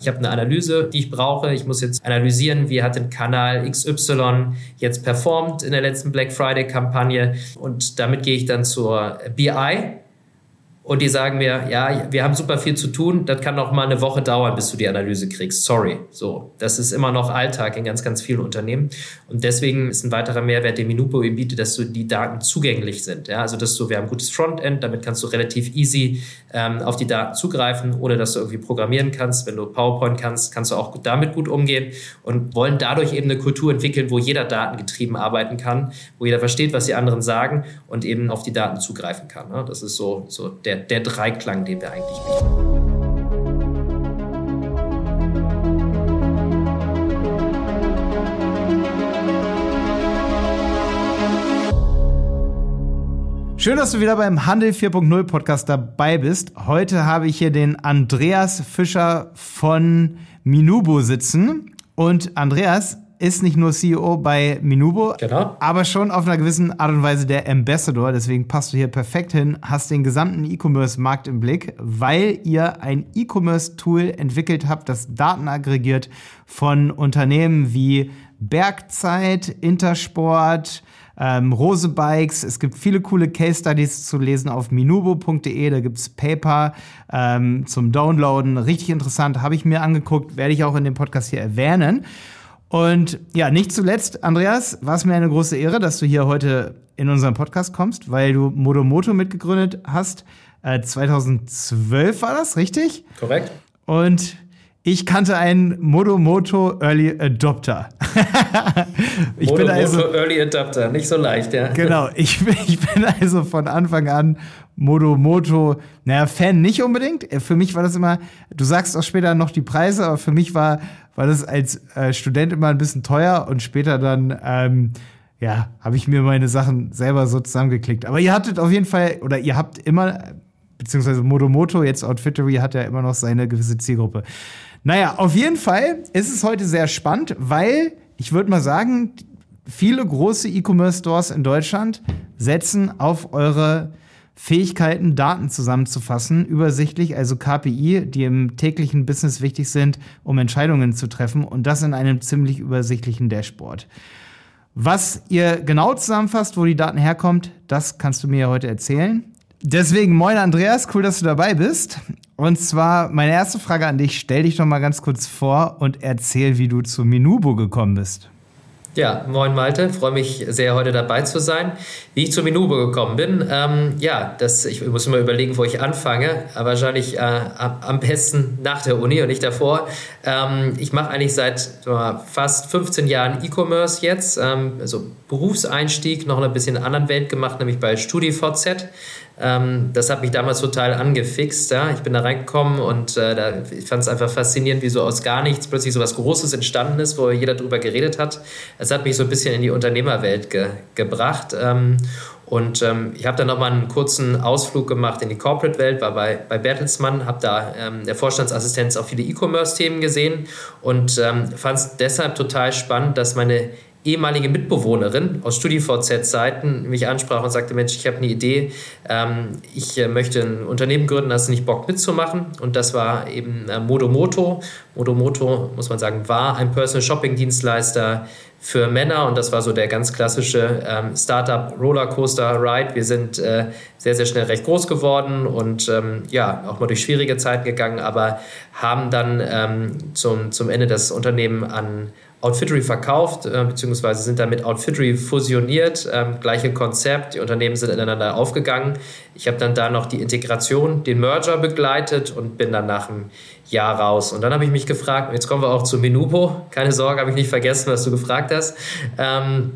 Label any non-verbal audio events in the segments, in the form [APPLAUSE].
Ich habe eine Analyse, die ich brauche. Ich muss jetzt analysieren, wie hat ein Kanal XY jetzt performt in der letzten Black Friday-Kampagne. Und damit gehe ich dann zur BI, und die sagen mir, ja, wir haben super viel zu tun, das kann noch mal eine Woche dauern, bis du die Analyse kriegst. Sorry. So, das ist immer noch Alltag in ganz, ganz vielen Unternehmen. Und deswegen ist ein weiterer Mehrwert, den Minupo eben bietet, dass du die Daten zugänglich sind. Ja, also, dass du, wir haben ein gutes Frontend, damit kannst du relativ easy ähm, auf die Daten zugreifen, ohne dass du irgendwie programmieren kannst. Wenn du PowerPoint kannst, kannst du auch damit gut umgehen und wollen dadurch eben eine Kultur entwickeln, wo jeder datengetrieben arbeiten kann, wo jeder versteht, was die anderen sagen und eben auf die Daten zugreifen kann. Ne? Das ist so, so der der, Dreiklang, den wir eigentlich bieten. Schön, dass du wieder beim Handel 4.0 Podcast dabei bist. Heute habe ich hier den Andreas Fischer von Minubo sitzen. Und Andreas, ist nicht nur CEO bei Minubo, genau. aber schon auf einer gewissen Art und Weise der Ambassador. Deswegen passt du hier perfekt hin, hast den gesamten E-Commerce-Markt im Blick, weil ihr ein E-Commerce-Tool entwickelt habt, das Daten aggregiert von Unternehmen wie Bergzeit, Intersport, ähm, Rose Bikes. Es gibt viele coole Case Studies zu lesen auf minubo.de. Da gibt es Paper ähm, zum Downloaden. Richtig interessant, habe ich mir angeguckt, werde ich auch in dem Podcast hier erwähnen. Und ja, nicht zuletzt, Andreas, war es mir eine große Ehre, dass du hier heute in unseren Podcast kommst, weil du Modomoto mitgegründet hast. Äh, 2012 war das, richtig? Korrekt. Und ich kannte einen Modomoto Early Adopter. [LAUGHS] ich Modomoto bin also, Early Adopter, nicht so leicht, ja. Genau, ich ich bin also von Anfang an Modomoto, naja, Fan nicht unbedingt. Für mich war das immer, du sagst auch später noch die Preise, aber für mich war war das als äh, Student immer ein bisschen teuer und später dann, ähm, ja, habe ich mir meine Sachen selber so zusammengeklickt. Aber ihr hattet auf jeden Fall, oder ihr habt immer, beziehungsweise Modomoto, jetzt Outfittery, hat ja immer noch seine gewisse Zielgruppe. Naja, auf jeden Fall ist es heute sehr spannend, weil ich würde mal sagen, viele große E-Commerce-Stores in Deutschland setzen auf eure Fähigkeiten, Daten zusammenzufassen, übersichtlich, also KPI, die im täglichen Business wichtig sind, um Entscheidungen zu treffen und das in einem ziemlich übersichtlichen Dashboard. Was ihr genau zusammenfasst, wo die Daten herkommt, das kannst du mir heute erzählen. Deswegen, moin Andreas, cool, dass du dabei bist. Und zwar meine erste Frage an dich, stell dich doch mal ganz kurz vor und erzähl, wie du zu Minubo gekommen bist. Ja, moin Malte, freue mich sehr, heute dabei zu sein. Wie ich zu Minubo gekommen bin, ähm, ja, das, ich muss immer überlegen, wo ich anfange, aber wahrscheinlich äh, am besten nach der Uni und nicht davor. Ähm, ich mache eigentlich seit so, fast 15 Jahren E-Commerce jetzt, ähm, also Berufseinstieg, noch ein bisschen in einer anderen Welt gemacht, nämlich bei StudiVZ. Ähm, das hat mich damals total angefixt. Ja? Ich bin da reingekommen und äh, da, ich fand es einfach faszinierend, wie so aus gar nichts plötzlich so was Großes entstanden ist, wo jeder drüber geredet hat. Es hat mich so ein bisschen in die Unternehmerwelt ge gebracht. Ähm, und ähm, ich habe dann nochmal einen kurzen Ausflug gemacht in die Corporate-Welt, war bei, bei Bertelsmann, habe da ähm, der Vorstandsassistenz auch viele E-Commerce-Themen gesehen und ähm, fand es deshalb total spannend, dass meine ehemalige Mitbewohnerin aus StudiVZ-Zeiten mich ansprach und sagte, Mensch, ich habe eine Idee, ähm, ich äh, möchte ein Unternehmen gründen, hast du nicht Bock mitzumachen? Und das war eben äh, Modomoto. Modomoto, muss man sagen, war ein Personal Shopping Dienstleister für Männer und das war so der ganz klassische ähm, Startup Rollercoaster Ride. Wir sind äh, sehr, sehr schnell recht groß geworden und ähm, ja, auch mal durch schwierige Zeiten gegangen, aber haben dann ähm, zum, zum Ende das Unternehmen an Outfittery verkauft, äh, beziehungsweise sind damit Outfittery fusioniert. Ähm, gleiche Konzept, die Unternehmen sind ineinander aufgegangen. Ich habe dann da noch die Integration, den Merger begleitet und bin dann nach einem Jahr raus. Und dann habe ich mich gefragt, jetzt kommen wir auch zu Menubo. Keine Sorge, habe ich nicht vergessen, was du gefragt hast. Ähm,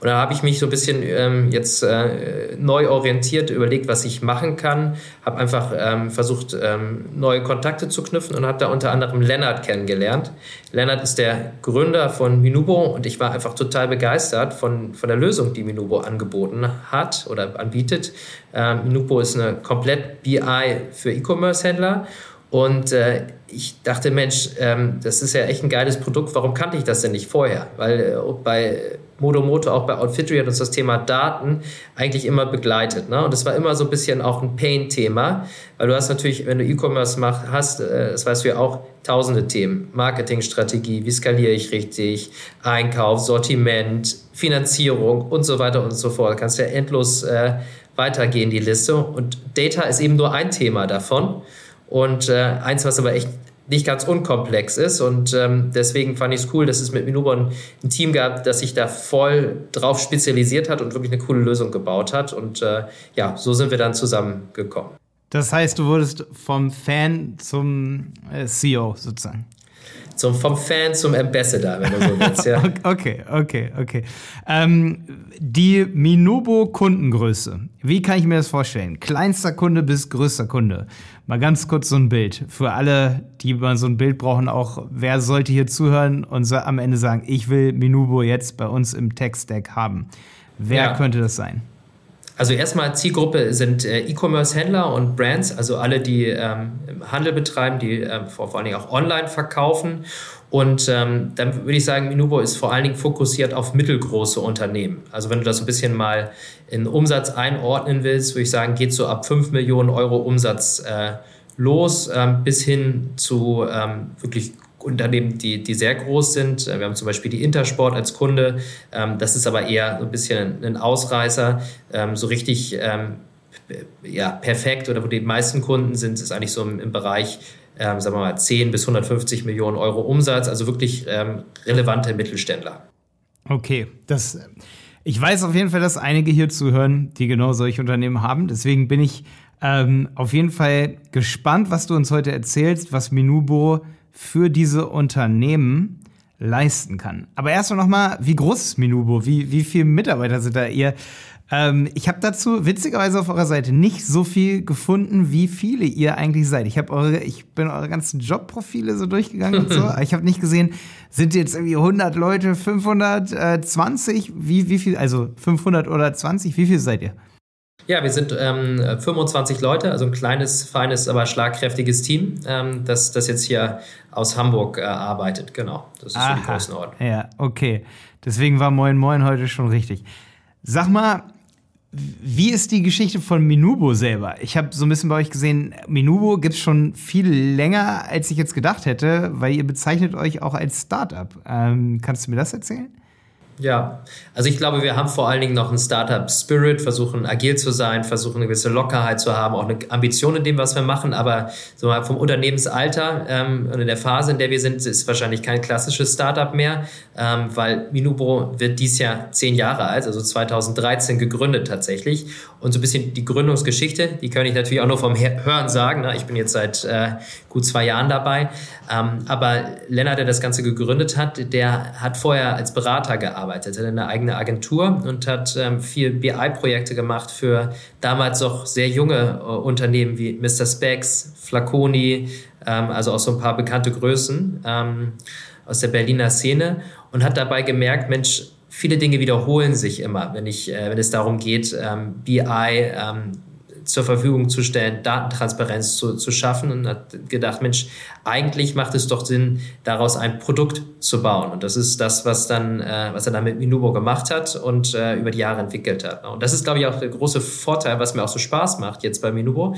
und da habe ich mich so ein bisschen ähm, jetzt äh, neu orientiert, überlegt, was ich machen kann. Habe einfach ähm, versucht, ähm, neue Kontakte zu knüpfen und habe da unter anderem Lennart kennengelernt. Lennart ist der Gründer von Minubo und ich war einfach total begeistert von, von der Lösung, die Minubo angeboten hat oder anbietet. Ähm, Minubo ist eine komplett BI für E-Commerce-Händler Und äh, ich dachte, Mensch, ähm, das ist ja echt ein geiles Produkt, warum kannte ich das denn nicht vorher? Weil äh, bei Modomoto, auch bei Outfittery hat uns das Thema Daten eigentlich immer begleitet. Ne? Und es war immer so ein bisschen auch ein Pain-Thema, weil du hast natürlich, wenn du E-Commerce hast, äh, das weißt du ja auch, tausende Themen. Marketingstrategie, wie skaliere ich richtig, Einkauf, Sortiment, Finanzierung und so weiter und so fort. Du kannst ja endlos äh, weitergehen, die Liste. Und Data ist eben nur ein Thema davon. Und äh, eins, was aber echt nicht ganz unkomplex ist. Und ähm, deswegen fand ich es cool, dass es mit Minubo ein, ein, Team gab, das sich da voll drauf spezialisiert hat und wirklich eine coole Lösung gebaut hat. Und äh, ja, so sind wir dann zusammengekommen. Das heißt, du wurdest vom Fan zum äh, CEO sozusagen. Zum, vom Fan zum Ambassador, wenn du so [LAUGHS] willst, ja. okay, okay, okay. Ähm, die Minubo-Kundengröße. Wie kann ich mir das vorstellen? Kleinster Kunde bis größter Kunde. Mal ganz kurz so ein Bild. Für alle, die mal so ein Bild brauchen, auch wer sollte hier zuhören und am Ende sagen, ich will Minubo jetzt bei uns im Tech-Stack haben. Wer ja. könnte das sein? Also erstmal Zielgruppe sind äh, E-Commerce-Händler und Brands, also alle, die ähm, Handel betreiben, die ähm, vor, allen Dingen auch online verkaufen. Und ähm, dann würde ich sagen, Minubo ist vor allen Dingen fokussiert auf mittelgroße Unternehmen. Also wenn du das ein bisschen mal in Umsatz einordnen willst, würde ich sagen, geht so ab 5 Millionen Euro Umsatz äh, los, ähm, bis hin zu ähm, wirklich Unternehmen, die, die sehr groß sind. Wir haben zum Beispiel die Intersport als Kunde. Ähm, das ist aber eher so ein bisschen ein Ausreißer. Ähm, so richtig ähm, ja, perfekt oder wo die meisten Kunden sind, ist eigentlich so im, im Bereich, ähm, sagen wir mal, 10 bis 150 Millionen Euro Umsatz. Also wirklich ähm, relevante Mittelständler. Okay, das. Ich weiß auf jeden Fall, dass einige hier zuhören, die genau solche Unternehmen haben. Deswegen bin ich ähm, auf jeden Fall gespannt, was du uns heute erzählst, was Minubo für diese Unternehmen leisten kann. Aber erstmal nochmal, wie groß ist Minubo? Wie, wie viele Mitarbeiter sind da ihr? Ähm, ich habe dazu witzigerweise auf eurer Seite nicht so viel gefunden, wie viele ihr eigentlich seid. Ich habe eure, ich bin eure ganzen Jobprofile so durchgegangen und so. [LAUGHS] Ich habe nicht gesehen, sind jetzt irgendwie 100 Leute, 520? Wie, wie viel? Also 500 oder 20? Wie viel seid ihr? Ja, wir sind ähm, 25 Leute, also ein kleines, feines, aber schlagkräftiges Team, ähm, das, das jetzt hier aus Hamburg äh, arbeitet. Genau, das ist Aha. so die Größenordnung. Ja, okay. Deswegen war Moin Moin heute schon richtig. Sag mal, wie ist die Geschichte von Minubo selber? Ich habe so ein bisschen bei euch gesehen, Minubo gibt es schon viel länger, als ich jetzt gedacht hätte, weil ihr bezeichnet euch auch als Startup. Ähm, kannst du mir das erzählen? Ja, also ich glaube, wir haben vor allen Dingen noch einen Startup-Spirit, versuchen agil zu sein, versuchen eine gewisse Lockerheit zu haben, auch eine Ambition in dem, was wir machen. Aber so mal vom Unternehmensalter ähm, und in der Phase, in der wir sind, ist wahrscheinlich kein klassisches Startup mehr, ähm, weil Minubo wird dies Jahr zehn Jahre alt, also 2013 gegründet tatsächlich. Und so ein bisschen die Gründungsgeschichte, die kann ich natürlich auch nur vom Hören sagen. Ne? Ich bin jetzt seit äh, gut zwei Jahren dabei. Ähm, aber Lennart, der das Ganze gegründet hat, der hat vorher als Berater gearbeitet, hat eine eigene Agentur und hat ähm, viel BI-Projekte gemacht für damals noch sehr junge äh, Unternehmen wie Mr. Specs, Flaconi, ähm, also auch so ein paar bekannte Größen ähm, aus der Berliner Szene und hat dabei gemerkt, Mensch, viele Dinge wiederholen sich immer, wenn, ich, äh, wenn es darum geht, ähm, BI ähm, zur Verfügung zu stellen, Datentransparenz zu, zu schaffen und hat gedacht, Mensch, eigentlich macht es doch Sinn, daraus ein Produkt zu bauen. Und das ist das, was dann, äh, was er dann mit Minubo gemacht hat und äh, über die Jahre entwickelt hat. Und das ist, glaube ich, auch der große Vorteil, was mir auch so Spaß macht jetzt bei Minubo,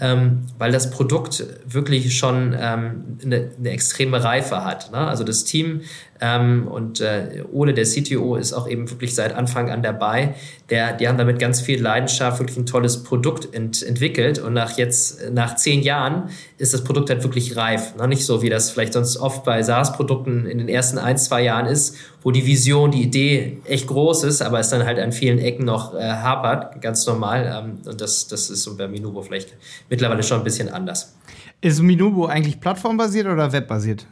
ähm, weil das Produkt wirklich schon ähm, eine, eine extreme Reife hat. Ne? Also das Team ähm, und äh, Ole, der CTO, ist auch eben wirklich seit Anfang an dabei. Der, die haben damit ganz viel Leidenschaft wirklich ein tolles Produkt ent entwickelt. Und nach jetzt, nach zehn Jahren, ist das Produkt halt wirklich reif. Noch nicht so, wie das vielleicht sonst oft bei SaaS-Produkten in den ersten ein, zwei Jahren ist, wo die Vision, die Idee echt groß ist, aber es dann halt an vielen Ecken noch äh, hapert, ganz normal. Ähm, und das, das ist so bei Minubo vielleicht mittlerweile schon ein bisschen anders. Ist Minubo eigentlich plattformbasiert oder webbasiert?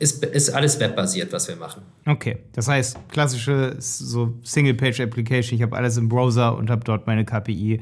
Ist, ist alles webbasiert, was wir machen. Okay, das heißt, klassische so Single-Page-Application, ich habe alles im Browser und habe dort meine KPI.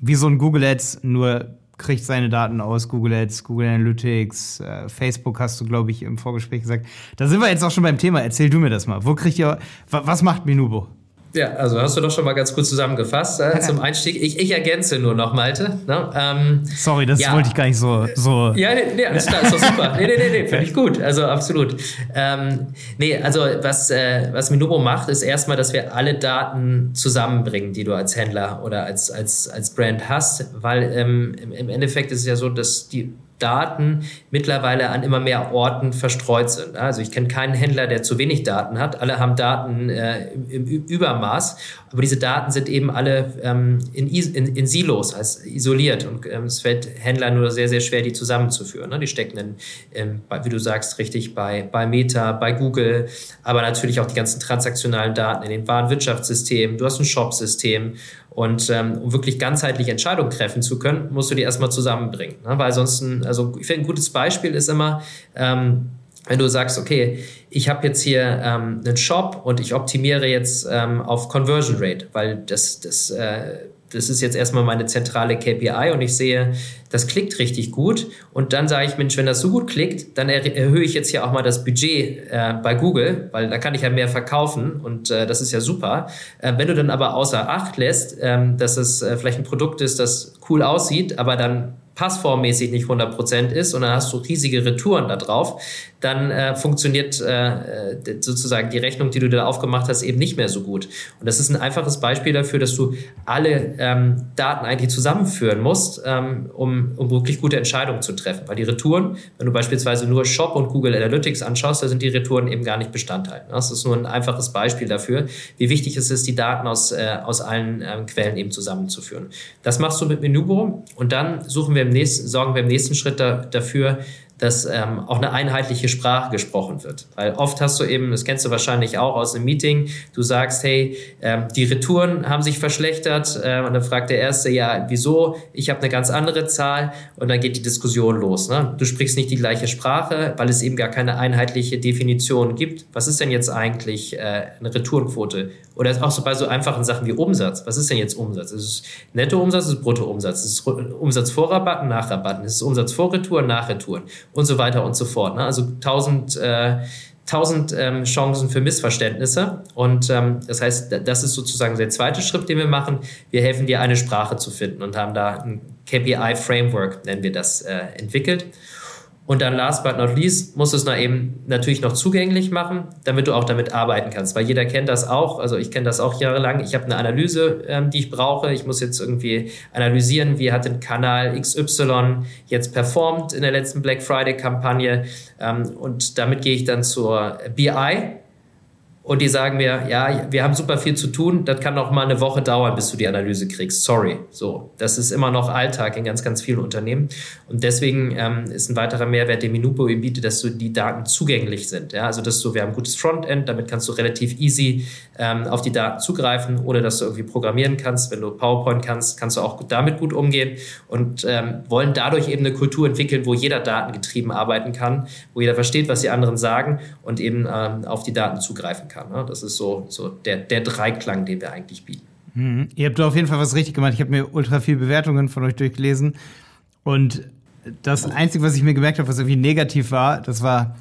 Wie so ein Google Ads, nur kriegt seine Daten aus Google Ads, Google Analytics, äh, Facebook hast du, glaube ich, im Vorgespräch gesagt. Da sind wir jetzt auch schon beim Thema. Erzähl du mir das mal. Wo kriegt ihr, was macht Minubo? Ja, also hast du doch schon mal ganz gut zusammengefasst äh, zum [LAUGHS] Einstieg. Ich, ich ergänze nur noch, Malte. Ne? Ähm, Sorry, das ja. wollte ich gar nicht so. so ja, nee, nee, alles klar, ist doch super. Nee, nee, nee, nee finde ich gut. Also absolut. Ähm, nee, also was, äh, was Minubo macht, ist erstmal, dass wir alle Daten zusammenbringen, die du als Händler oder als, als, als Brand hast, weil ähm, im Endeffekt ist es ja so, dass die Daten mittlerweile an immer mehr Orten verstreut sind. Also ich kenne keinen Händler, der zu wenig Daten hat. Alle haben Daten äh, im, Übermaß, aber diese Daten sind eben alle ähm, in, in, in, Silos, also isoliert. Und ähm, es fällt Händlern nur sehr, sehr schwer, die zusammenzuführen. Ne? Die stecken, in, ähm, wie du sagst, richtig bei, bei Meta, bei Google, aber natürlich auch die ganzen transaktionalen Daten in den Warenwirtschaftssystemen. Du hast ein Shop-System und ähm, um wirklich ganzheitlich Entscheidungen treffen zu können, musst du die erstmal zusammenbringen. Ne? Weil sonst, also ich finde, ein gutes Beispiel ist immer, ähm, wenn du sagst, okay, ich habe jetzt hier ähm, einen Shop und ich optimiere jetzt ähm, auf Conversion Rate, weil das, das äh, das ist jetzt erstmal meine zentrale KPI und ich sehe, das klickt richtig gut. Und dann sage ich, Mensch, wenn das so gut klickt, dann erhöhe ich jetzt hier auch mal das Budget äh, bei Google, weil da kann ich ja mehr verkaufen und äh, das ist ja super. Äh, wenn du dann aber außer Acht lässt, ähm, dass es äh, vielleicht ein Produkt ist, das cool aussieht, aber dann passformmäßig nicht 100% ist und dann hast du riesige Retouren da drauf, dann äh, funktioniert äh, sozusagen die Rechnung, die du da aufgemacht hast, eben nicht mehr so gut. Und das ist ein einfaches Beispiel dafür, dass du alle ähm, Daten eigentlich zusammenführen musst, ähm, um, um wirklich gute Entscheidungen zu treffen. Weil die Retouren, wenn du beispielsweise nur Shop und Google Analytics anschaust, da sind die Retouren eben gar nicht Bestandteil. Das ist nur ein einfaches Beispiel dafür, wie wichtig es ist, die Daten aus, äh, aus allen ähm, Quellen eben zusammenzuführen. Das machst du mit Menubo und dann suchen wir im nächsten, sorgen wir im nächsten Schritt da, dafür, dass ähm, auch eine einheitliche Sprache gesprochen wird. Weil oft hast du eben, das kennst du wahrscheinlich auch aus einem Meeting, du sagst, hey, ähm, die Retouren haben sich verschlechtert äh, und dann fragt der Erste, ja, wieso? Ich habe eine ganz andere Zahl und dann geht die Diskussion los. Ne? Du sprichst nicht die gleiche Sprache, weil es eben gar keine einheitliche Definition gibt. Was ist denn jetzt eigentlich äh, eine Retourenquote? Oder auch so bei so einfachen Sachen wie Umsatz. Was ist denn jetzt Umsatz? Ist es Nettoumsatz, ist es Bruttoumsatz? Ist es Umsatz vor Rabatten, nach Rabatten? Ist es Umsatz vor Retouren, nach Retouren? Und so weiter und so fort. Ne? Also tausend, äh, tausend ähm, Chancen für Missverständnisse. Und ähm, das heißt, das ist sozusagen der zweite Schritt, den wir machen. Wir helfen dir, eine Sprache zu finden und haben da ein KPI-Framework, nennen wir das, äh, entwickelt. Und dann last but not least musst du es noch eben natürlich noch zugänglich machen, damit du auch damit arbeiten kannst. Weil jeder kennt das auch. Also ich kenne das auch jahrelang. Ich habe eine Analyse, ähm, die ich brauche. Ich muss jetzt irgendwie analysieren, wie hat ein Kanal XY jetzt performt in der letzten Black Friday Kampagne. Ähm, und damit gehe ich dann zur BI und die sagen mir, ja, wir haben super viel zu tun, das kann noch mal eine Woche dauern, bis du die Analyse kriegst. Sorry. So, das ist immer noch Alltag in ganz, ganz vielen Unternehmen. Und deswegen ähm, ist ein weiterer Mehrwert, den Minupo ihm bietet, dass so die Daten zugänglich sind. Ja, also dass du, wir haben ein gutes Frontend, damit kannst du relativ easy ähm, auf die Daten zugreifen, ohne dass du irgendwie programmieren kannst. Wenn du PowerPoint kannst, kannst du auch damit gut umgehen und ähm, wollen dadurch eben eine Kultur entwickeln, wo jeder datengetrieben arbeiten kann, wo jeder versteht, was die anderen sagen und eben ähm, auf die Daten zugreifen kann kann. Ne? Das ist so, so der, der Dreiklang, den wir eigentlich bieten. Mhm. Ihr habt auf jeden Fall was richtig gemacht. Ich habe mir ultra viele Bewertungen von euch durchgelesen. Und das Einzige, was ich mir gemerkt habe, was irgendwie negativ war, das war,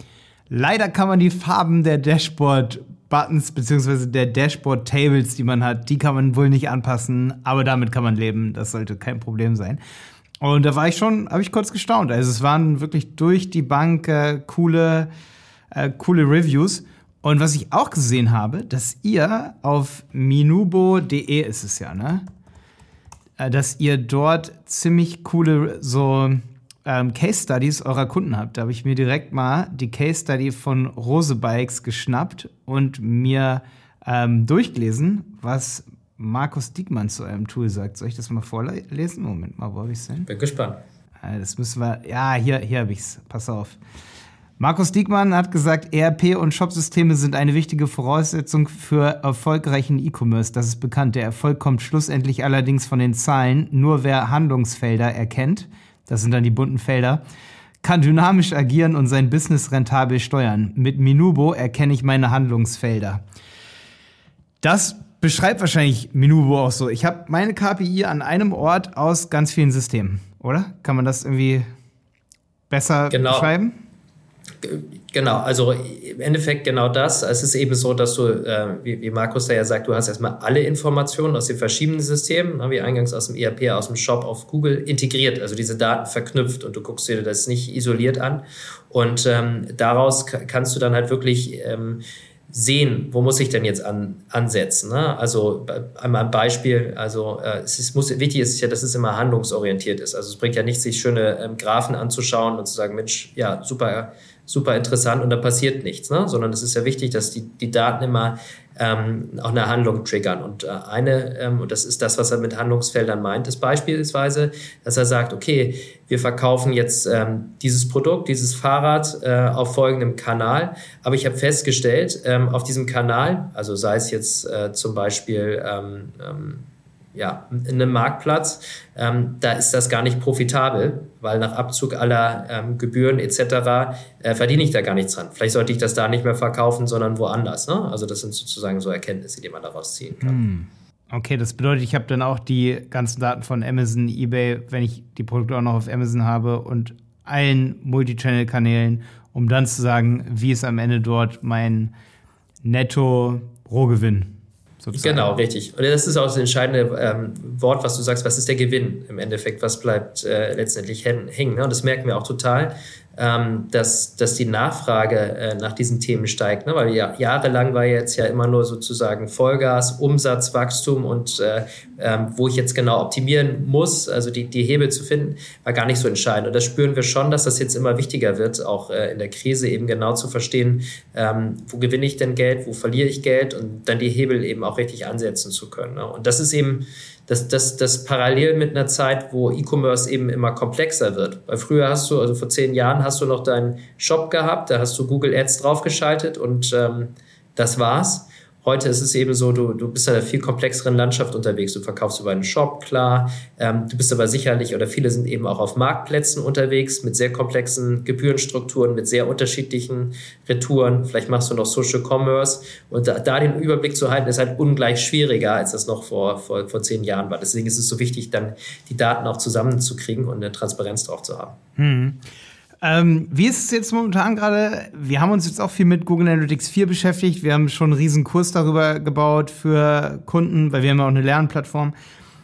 leider kann man die Farben der Dashboard-Buttons beziehungsweise der Dashboard-Tables, die man hat, die kann man wohl nicht anpassen, aber damit kann man leben. Das sollte kein Problem sein. Und da war ich schon, habe ich kurz gestaunt. Also es waren wirklich durch die Bank äh, coole, äh, coole Reviews. Und was ich auch gesehen habe, dass ihr auf minubo.de ist es ja, ne? Äh, dass ihr dort ziemlich coole so ähm, Case Studies eurer Kunden habt. Da habe ich mir direkt mal die Case Study von Rose Bikes geschnappt und mir ähm, durchgelesen, was Markus Diekmann zu eurem Tool sagt. Soll ich das mal vorlesen? Moment mal, wo habe ich es denn? Bin gespannt. Äh, das müssen wir. Ja, hier, hier habe ich es. Pass auf. Markus Diekmann hat gesagt, ERP und Shopsysteme sind eine wichtige Voraussetzung für erfolgreichen E-Commerce. Das ist bekannt. Der Erfolg kommt schlussendlich allerdings von den Zahlen. Nur wer Handlungsfelder erkennt, das sind dann die bunten Felder, kann dynamisch agieren und sein Business rentabel steuern. Mit Minubo erkenne ich meine Handlungsfelder. Das beschreibt wahrscheinlich Minubo auch so. Ich habe meine KPI an einem Ort aus ganz vielen Systemen, oder? Kann man das irgendwie besser genau. beschreiben? Genau, also im Endeffekt genau das. Es ist eben so, dass du, äh, wie, wie, Markus da ja sagt, du hast erstmal alle Informationen aus den verschiedenen Systemen, ne, wie eingangs aus dem ERP, aus dem Shop auf Google integriert, also diese Daten verknüpft und du guckst dir das nicht isoliert an. Und ähm, daraus kannst du dann halt wirklich ähm, sehen, wo muss ich denn jetzt an, ansetzen. Ne? Also einmal ein Beispiel, also äh, es ist, muss, wichtig ist ja, dass es immer handlungsorientiert ist. Also es bringt ja nichts, sich schöne ähm, Graphen anzuschauen und zu sagen, Mensch, ja, super, super interessant und da passiert nichts, ne? sondern es ist ja wichtig, dass die, die Daten immer ähm, auch eine Handlung triggern. Und äh, eine, ähm, und das ist das, was er mit Handlungsfeldern meint, ist beispielsweise, dass er sagt, okay, wir verkaufen jetzt ähm, dieses Produkt, dieses Fahrrad äh, auf folgendem Kanal, aber ich habe festgestellt, ähm, auf diesem Kanal, also sei es jetzt äh, zum Beispiel ähm, ähm, ja, in einem Marktplatz, ähm, da ist das gar nicht profitabel, weil nach Abzug aller ähm, Gebühren etc. Äh, verdiene ich da gar nichts dran. Vielleicht sollte ich das da nicht mehr verkaufen, sondern woanders. Ne? Also das sind sozusagen so Erkenntnisse, die man daraus ziehen kann. Hm. Okay, das bedeutet, ich habe dann auch die ganzen Daten von Amazon, eBay, wenn ich die Produkte auch noch auf Amazon habe und allen Multichannel-Kanälen, um dann zu sagen, wie ist am Ende dort mein Netto-Rohgewinn Sozusagen. Genau, richtig. Und das ist auch das entscheidende ähm, Wort, was du sagst, was ist der Gewinn im Endeffekt, was bleibt äh, letztendlich hängen. Ne? Und das merken wir auch total ähm, dass, dass die Nachfrage äh, nach diesen Themen steigt. Ne? Weil ja, jahrelang war jetzt ja immer nur sozusagen Vollgas, Umsatzwachstum und äh, ähm, wo ich jetzt genau optimieren muss, also die, die Hebel zu finden, war gar nicht so entscheidend. Und das spüren wir schon, dass das jetzt immer wichtiger wird, auch äh, in der Krise eben genau zu verstehen, ähm, wo gewinne ich denn Geld, wo verliere ich Geld und dann die Hebel eben auch richtig ansetzen zu können. Ne? Und das ist eben das, das, das parallel mit einer Zeit, wo E-Commerce eben immer komplexer wird. Weil früher hast du, also vor zehn Jahren hast du noch deinen Shop gehabt, da hast du Google Ads draufgeschaltet und ähm, das war's. Heute ist es eben so, du, du bist in einer viel komplexeren Landschaft unterwegs. Du verkaufst über einen Shop, klar. Ähm, du bist aber sicherlich, oder viele sind eben auch auf Marktplätzen unterwegs mit sehr komplexen Gebührenstrukturen, mit sehr unterschiedlichen Retouren. Vielleicht machst du noch Social Commerce. Und da, da den Überblick zu halten, ist halt ungleich schwieriger, als das noch vor, vor, vor zehn Jahren war. Deswegen ist es so wichtig, dann die Daten auch zusammenzukriegen und eine Transparenz drauf zu haben. Hm. Ähm, wie ist es jetzt momentan gerade? Wir haben uns jetzt auch viel mit Google Analytics 4 beschäftigt. Wir haben schon einen riesen Kurs darüber gebaut für Kunden, weil wir haben ja auch eine Lernplattform.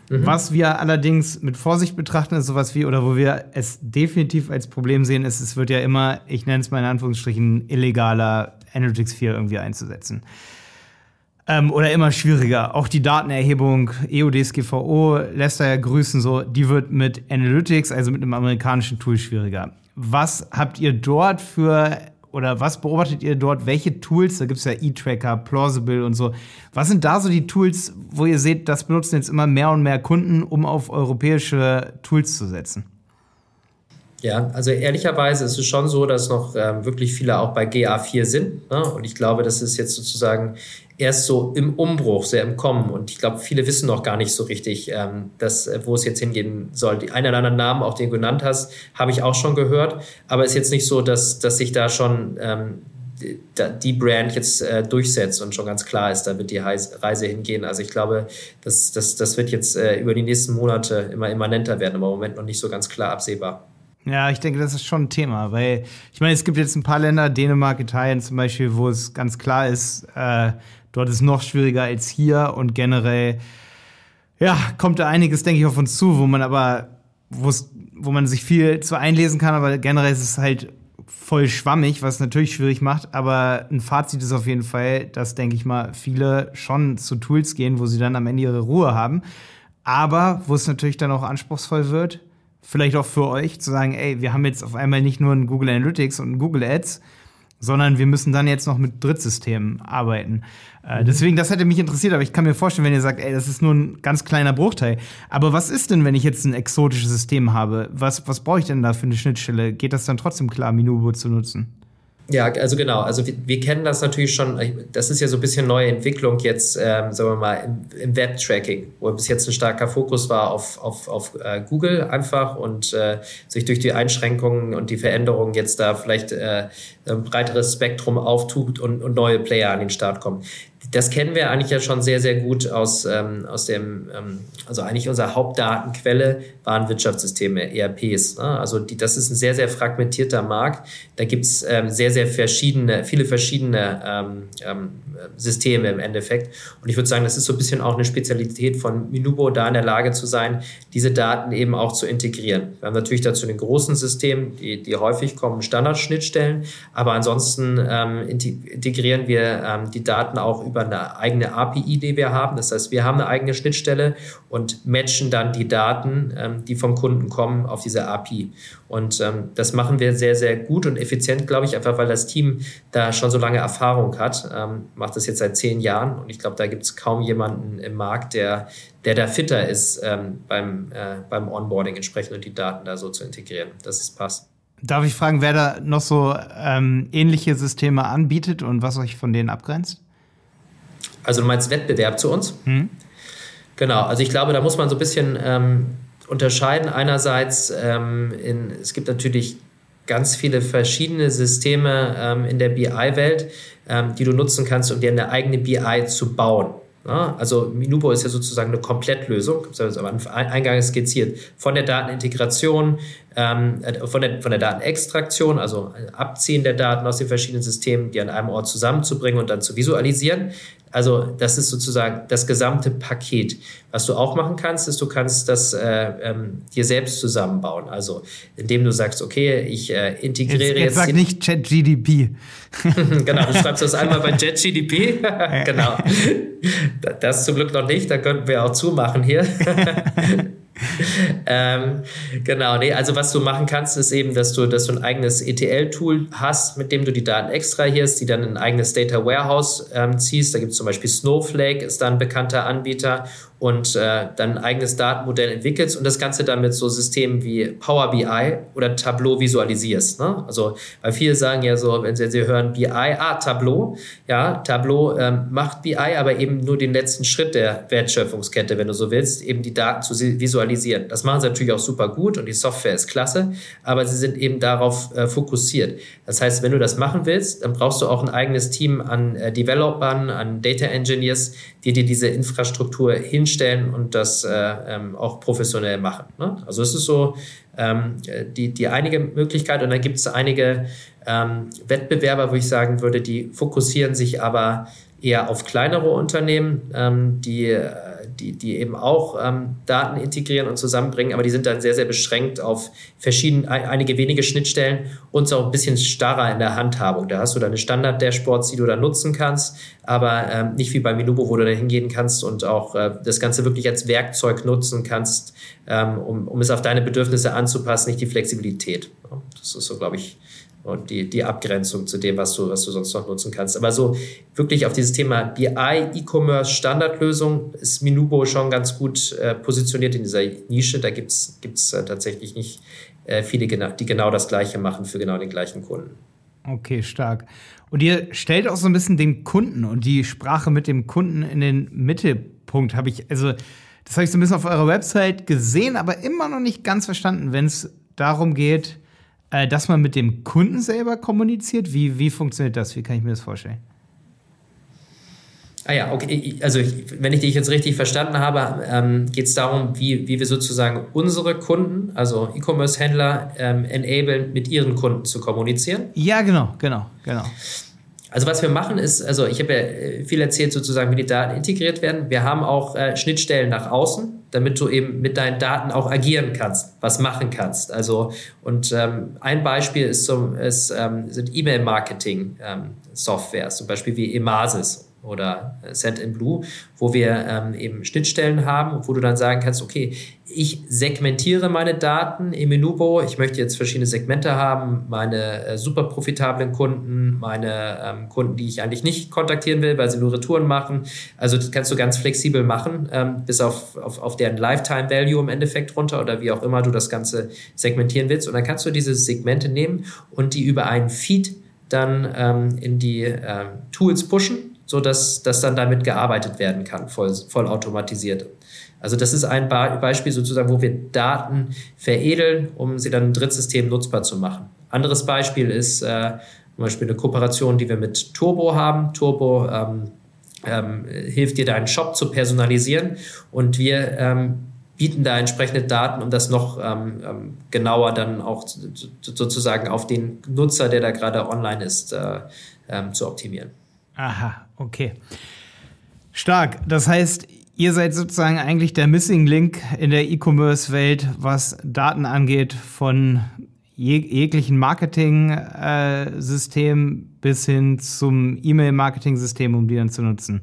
Mhm. Was wir allerdings mit Vorsicht betrachten, ist sowas wie, oder wo wir es definitiv als Problem sehen, ist, es wird ja immer, ich nenne es mal in Anführungsstrichen, illegaler Analytics 4 irgendwie einzusetzen. Ähm, oder immer schwieriger. Auch die Datenerhebung, EODSGVO lässt da ja grüßen, so, die wird mit Analytics, also mit einem amerikanischen Tool schwieriger. Was habt ihr dort für oder was beobachtet ihr dort? Welche Tools, da gibt es ja E-Tracker, Plausible und so. Was sind da so die Tools, wo ihr seht, das benutzen jetzt immer mehr und mehr Kunden, um auf europäische Tools zu setzen? Ja, also ehrlicherweise ist es schon so, dass noch ähm, wirklich viele auch bei GA4 sind. Ne? Und ich glaube, das ist jetzt sozusagen erst so im Umbruch, sehr im Kommen. Und ich glaube, viele wissen noch gar nicht so richtig, ähm, dass, äh, wo es jetzt hingehen soll. Die einen oder anderen Namen, auch den du genannt hast, habe ich auch schon gehört. Aber es ist jetzt nicht so, dass, dass sich da schon ähm, die, Brand jetzt äh, durchsetzt und schon ganz klar ist, da wird die Reise hingehen. Also ich glaube, das, das, das wird jetzt äh, über die nächsten Monate immer immanenter werden, aber im Moment noch nicht so ganz klar absehbar. Ja, ich denke, das ist schon ein Thema, weil ich meine, es gibt jetzt ein paar Länder, Dänemark, Italien zum Beispiel, wo es ganz klar ist, äh, dort ist noch schwieriger als hier und generell, ja, kommt da einiges, denke ich, auf uns zu, wo man aber, wo man sich viel zu einlesen kann, aber generell ist es halt voll schwammig, was natürlich schwierig macht, aber ein Fazit ist auf jeden Fall, dass, denke ich mal, viele schon zu Tools gehen, wo sie dann am Ende ihre Ruhe haben. Aber wo es natürlich dann auch anspruchsvoll wird, vielleicht auch für euch zu sagen, ey, wir haben jetzt auf einmal nicht nur ein Google Analytics und ein Google Ads, sondern wir müssen dann jetzt noch mit Drittsystemen arbeiten. Äh, mhm. Deswegen, das hätte mich interessiert, aber ich kann mir vorstellen, wenn ihr sagt, ey, das ist nur ein ganz kleiner Bruchteil. Aber was ist denn, wenn ich jetzt ein exotisches System habe? Was, was brauche ich denn da für eine Schnittstelle? Geht das dann trotzdem klar, Minubo zu nutzen? Ja, also genau. Also wir, wir, kennen das natürlich schon. Das ist ja so ein bisschen neue Entwicklung jetzt, ähm, sagen wir mal, im, im Web-Tracking, wo bis jetzt ein starker Fokus war auf, auf, auf äh, Google einfach und äh, sich durch die Einschränkungen und die Veränderungen jetzt da vielleicht äh, ein breiteres Spektrum auftut und, und neue Player an den Start kommen. Das kennen wir eigentlich ja schon sehr, sehr gut aus, ähm, aus dem, ähm, also eigentlich unsere Hauptdatenquelle waren Wirtschaftssysteme, ERPs. Ne? Also die, das ist ein sehr, sehr fragmentierter Markt. Da gibt es ähm, sehr, sehr verschiedene, viele verschiedene ähm, ähm, Systeme im Endeffekt. Und ich würde sagen, das ist so ein bisschen auch eine Spezialität von Minubo, da in der Lage zu sein, diese Daten eben auch zu integrieren. Wir haben natürlich dazu den großen Systemen, die, die häufig kommen, Standardschnittstellen, aber ansonsten ähm, integrieren wir die Daten auch über eine eigene API, die wir haben. Das heißt, wir haben eine eigene Schnittstelle und matchen dann die Daten, ähm, die vom Kunden kommen, auf diese API. Und ähm, das machen wir sehr, sehr gut und effizient, glaube ich, einfach weil das Team da schon so lange Erfahrung hat. Ähm, macht das jetzt seit zehn Jahren und ich glaube, da gibt es kaum jemanden im Markt, der, der da fitter ist, ähm, beim, äh, beim Onboarding entsprechend und die Daten da so zu integrieren, dass es passt. Darf ich fragen, wer da noch so ähm, ähnliche Systeme anbietet und was euch von denen abgrenzt? Also du meinst Wettbewerb zu uns? Hm. Genau, also ich glaube, da muss man so ein bisschen ähm, unterscheiden. Einerseits, ähm, in, es gibt natürlich ganz viele verschiedene Systeme ähm, in der BI-Welt, ähm, die du nutzen kannst, um dir eine eigene BI zu bauen. Ja, also Minubo ist ja sozusagen eine Komplettlösung, ich habe es am Eingang skizziert, von der Datenintegration, ähm, äh, von, der, von der Datenextraktion, also Abziehen der Daten aus den verschiedenen Systemen, die an einem Ort zusammenzubringen und dann zu visualisieren, also das ist sozusagen das gesamte Paket. Was du auch machen kannst, ist, du kannst das äh, ähm, dir selbst zusammenbauen. Also indem du sagst, okay, ich äh, integriere jetzt. Jetzt, jetzt sag nicht ChatGDP. [LAUGHS] genau, du schreibst das einmal bei ChatGDP. [LAUGHS] genau. Das zum Glück noch nicht, da könnten wir auch zumachen hier. [LAUGHS] [LAUGHS] ähm, genau, nee, also was du machen kannst, ist eben, dass du, dass du ein eigenes ETL-Tool hast, mit dem du die Daten extrahierst, die dann in ein eigenes Data Warehouse ähm, ziehst. Da gibt es zum Beispiel Snowflake, ist da ein bekannter Anbieter und äh, dann ein eigenes Datenmodell entwickelst und das Ganze dann mit so Systemen wie Power BI oder Tableau visualisierst. Ne? Also, weil viele sagen ja so, wenn sie, sie hören BI, ah, Tableau, ja, Tableau ähm, macht BI, aber eben nur den letzten Schritt der Wertschöpfungskette, wenn du so willst, eben die Daten zu visualisieren. Das machen sie natürlich auch super gut und die Software ist klasse, aber sie sind eben darauf äh, fokussiert. Das heißt, wenn du das machen willst, dann brauchst du auch ein eigenes Team an äh, Developern, an Data Engineers, die dir diese Infrastruktur hinstellen und das äh, ähm, auch professionell machen. Ne? Also es ist so ähm, die, die einige Möglichkeit und dann gibt es einige ähm, Wettbewerber, wo ich sagen würde, die fokussieren sich aber eher auf kleinere Unternehmen, ähm, die äh, die, die eben auch ähm, Daten integrieren und zusammenbringen, aber die sind dann sehr, sehr beschränkt auf verschiedene, einige wenige Schnittstellen und so auch ein bisschen starrer in der Handhabung. Da hast du deine Standard-Dashboards, die du dann nutzen kannst, aber ähm, nicht wie bei Minubo, wo du dann hingehen kannst und auch äh, das Ganze wirklich als Werkzeug nutzen kannst, ähm, um, um es auf deine Bedürfnisse anzupassen, nicht die Flexibilität. Das ist so, glaube ich, und die, die Abgrenzung zu dem, was du, was du sonst noch nutzen kannst. Aber so wirklich auf dieses Thema BI, E-Commerce, Standardlösung ist Minubo schon ganz gut äh, positioniert in dieser Nische. Da gibt es äh, tatsächlich nicht äh, viele, die genau das Gleiche machen für genau den gleichen Kunden. Okay, stark. Und ihr stellt auch so ein bisschen den Kunden und die Sprache mit dem Kunden in den Mittelpunkt, habe ich, also das habe ich so ein bisschen auf eurer Website gesehen, aber immer noch nicht ganz verstanden, wenn es darum geht, äh, dass man mit dem Kunden selber kommuniziert? Wie, wie funktioniert das? Wie kann ich mir das vorstellen? Ah ja, okay. Also wenn ich dich jetzt richtig verstanden habe, ähm, geht es darum, wie, wie wir sozusagen unsere Kunden, also E-Commerce-Händler, ähm, enablen, mit ihren Kunden zu kommunizieren. Ja, genau, genau, genau. Also was wir machen ist, also ich habe ja äh, viel erzählt sozusagen, wie die Daten integriert werden. Wir haben auch äh, Schnittstellen nach außen, damit du eben mit deinen Daten auch agieren kannst, was machen kannst. Also und ähm, ein Beispiel ist, so, ist ähm, sind E-Mail-Marketing-Software, ähm, zum Beispiel wie Emasis oder Send in Blue, wo wir ähm, eben Schnittstellen haben, wo du dann sagen kannst, okay, ich segmentiere meine Daten im Menubo. Ich möchte jetzt verschiedene Segmente haben, meine äh, super profitablen Kunden, meine ähm, Kunden, die ich eigentlich nicht kontaktieren will, weil sie nur Retouren machen. Also das kannst du ganz flexibel machen, ähm, bis auf, auf, auf deren Lifetime Value im Endeffekt runter oder wie auch immer du das Ganze segmentieren willst. Und dann kannst du diese Segmente nehmen und die über einen Feed dann ähm, in die ähm, Tools pushen so dass, dass dann damit gearbeitet werden kann, voll, voll automatisiert. Also das ist ein Beispiel sozusagen, wo wir Daten veredeln, um sie dann im Drittsystem nutzbar zu machen. Anderes Beispiel ist äh, zum Beispiel eine Kooperation, die wir mit Turbo haben. Turbo ähm, ähm, hilft dir, deinen Shop zu personalisieren und wir ähm, bieten da entsprechende Daten, um das noch ähm, ähm genauer dann auch sozusagen auf den Nutzer, der da gerade online ist, äh, ähm, zu optimieren. Aha, okay. Stark. Das heißt, ihr seid sozusagen eigentlich der Missing Link in der E-Commerce-Welt, was Daten angeht, von jeg jeglichen Marketing-System äh, bis hin zum E-Mail-Marketing-System, um die dann zu nutzen.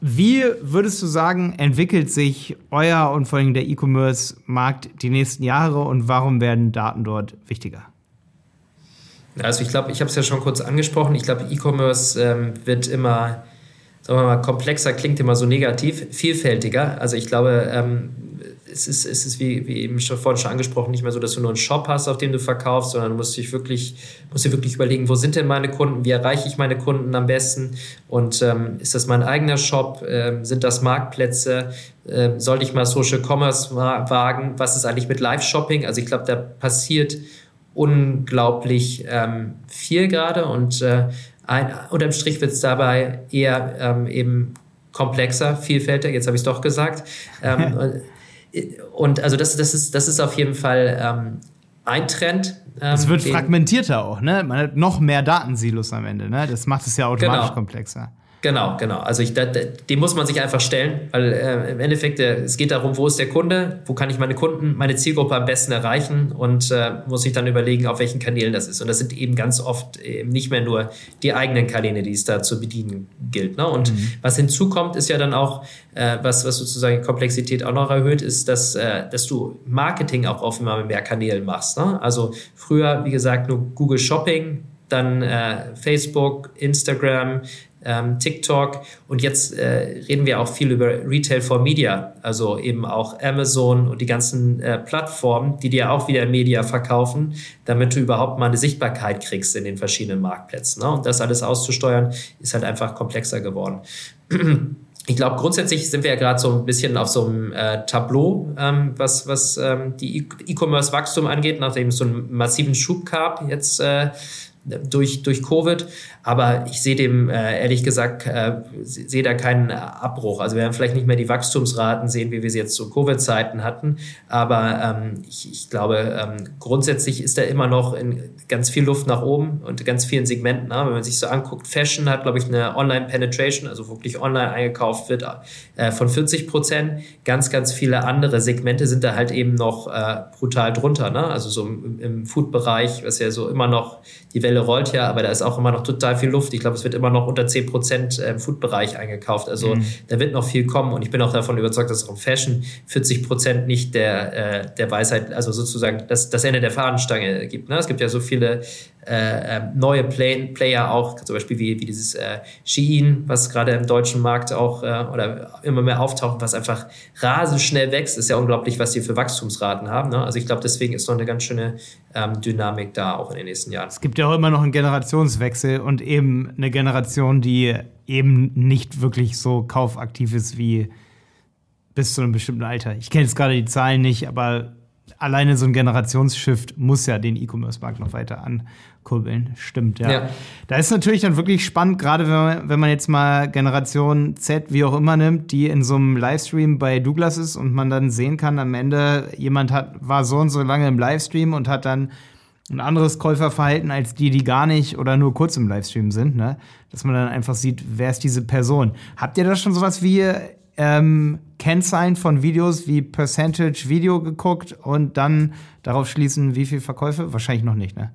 Wie würdest du sagen, entwickelt sich euer und vor allem der E-Commerce-Markt die nächsten Jahre und warum werden Daten dort wichtiger? Also ich glaube, ich habe es ja schon kurz angesprochen. Ich glaube, E-Commerce ähm, wird immer, sagen wir mal, komplexer, klingt immer so negativ, vielfältiger. Also ich glaube, ähm, es ist, es ist wie, wie eben vorhin schon angesprochen, nicht mehr so, dass du nur einen Shop hast, auf dem du verkaufst, sondern du musst dich wirklich, musst dir wirklich überlegen, wo sind denn meine Kunden, wie erreiche ich meine Kunden am besten und ähm, ist das mein eigener Shop, ähm, sind das Marktplätze, ähm, sollte ich mal Social Commerce wagen, was ist eigentlich mit Live-Shopping? Also ich glaube, da passiert unglaublich ähm, viel gerade und äh, ein, unterm Strich wird es dabei eher ähm, eben komplexer, vielfältiger, jetzt habe ich es doch gesagt. Ähm, [LAUGHS] und also das, das, ist, das ist auf jeden Fall ähm, ein Trend. Ähm, es wird fragmentierter auch, ne? Man hat noch mehr Datensilos am Ende, ne? Das macht es ja automatisch genau. komplexer. Genau, genau. Also ich, da, dem muss man sich einfach stellen, weil äh, im Endeffekt äh, es geht darum, wo ist der Kunde, wo kann ich meine Kunden, meine Zielgruppe am besten erreichen und äh, muss ich dann überlegen, auf welchen Kanälen das ist. Und das sind eben ganz oft eben nicht mehr nur die eigenen Kanäle, die es da zu bedienen gilt. Ne? Und mhm. was hinzukommt, ist ja dann auch, äh, was, was sozusagen Komplexität auch noch erhöht, ist, dass, äh, dass du Marketing auch auf immer mehr Kanälen machst. Ne? Also früher, wie gesagt, nur Google Shopping, dann äh, Facebook, Instagram, ähm, TikTok und jetzt äh, reden wir auch viel über Retail for Media, also eben auch Amazon und die ganzen äh, Plattformen, die dir auch wieder Media verkaufen, damit du überhaupt mal eine Sichtbarkeit kriegst in den verschiedenen Marktplätzen. Ne? Und das alles auszusteuern, ist halt einfach komplexer geworden. Ich glaube, grundsätzlich sind wir ja gerade so ein bisschen auf so einem äh, Tableau, ähm, was, was ähm, die E-Commerce-Wachstum angeht, nachdem es so einen massiven Schub gab jetzt äh, durch, durch Covid. Aber ich sehe dem äh, ehrlich gesagt, äh, sehe da keinen Abbruch. Also wir werden vielleicht nicht mehr die Wachstumsraten sehen, wie wir sie jetzt zu Covid-Zeiten hatten. Aber ähm, ich, glaube, ähm, grundsätzlich ist da immer noch ganz viel Luft nach oben und ganz vielen Segmenten. Wenn man sich so anguckt, Fashion hat, glaube ich, eine Online-Penetration, also wirklich online eingekauft wird, äh, von 40 Prozent. Ganz, ganz viele andere Segmente sind da halt eben noch brutal drunter. Ne? Also so im, im Food-Bereich, was ja so immer noch die Welle rollt ja, aber da ist auch immer noch total viel Luft. Ich glaube, es wird immer noch unter 10 Prozent im Food-Bereich eingekauft. Also mhm. da wird noch viel kommen und ich bin auch davon überzeugt, dass auch im Fashion 40 Prozent nicht der, äh, der Weisheit, also sozusagen das, das Ende der Fahnenstange gibt. Ne? Es gibt ja so viele äh, ähm, neue Play Player auch, zum Beispiel wie, wie dieses äh, Shein, was gerade im deutschen Markt auch äh, oder immer mehr auftaucht, was einfach rasend schnell wächst. Ist ja unglaublich, was die für Wachstumsraten haben. Ne? Also ich glaube, deswegen ist noch eine ganz schöne ähm, Dynamik da auch in den nächsten Jahren. Es gibt ja auch immer noch einen Generationswechsel und eben eine Generation, die eben nicht wirklich so kaufaktiv ist wie bis zu einem bestimmten Alter. Ich kenne jetzt gerade die Zahlen nicht, aber alleine so ein Generationsshift muss ja den E-Commerce-Markt noch weiter ankurbeln. Stimmt, ja. ja. Da ist natürlich dann wirklich spannend, gerade wenn man, wenn man jetzt mal Generation Z, wie auch immer nimmt, die in so einem Livestream bei Douglas ist und man dann sehen kann, am Ende jemand hat, war so und so lange im Livestream und hat dann ein anderes Käuferverhalten als die, die gar nicht oder nur kurz im Livestream sind, ne? Dass man dann einfach sieht, wer ist diese Person. Habt ihr da schon sowas wie ähm, Kennzahlen von Videos wie Percentage Video geguckt und dann darauf schließen, wie viel Verkäufe? Wahrscheinlich noch nicht, ne?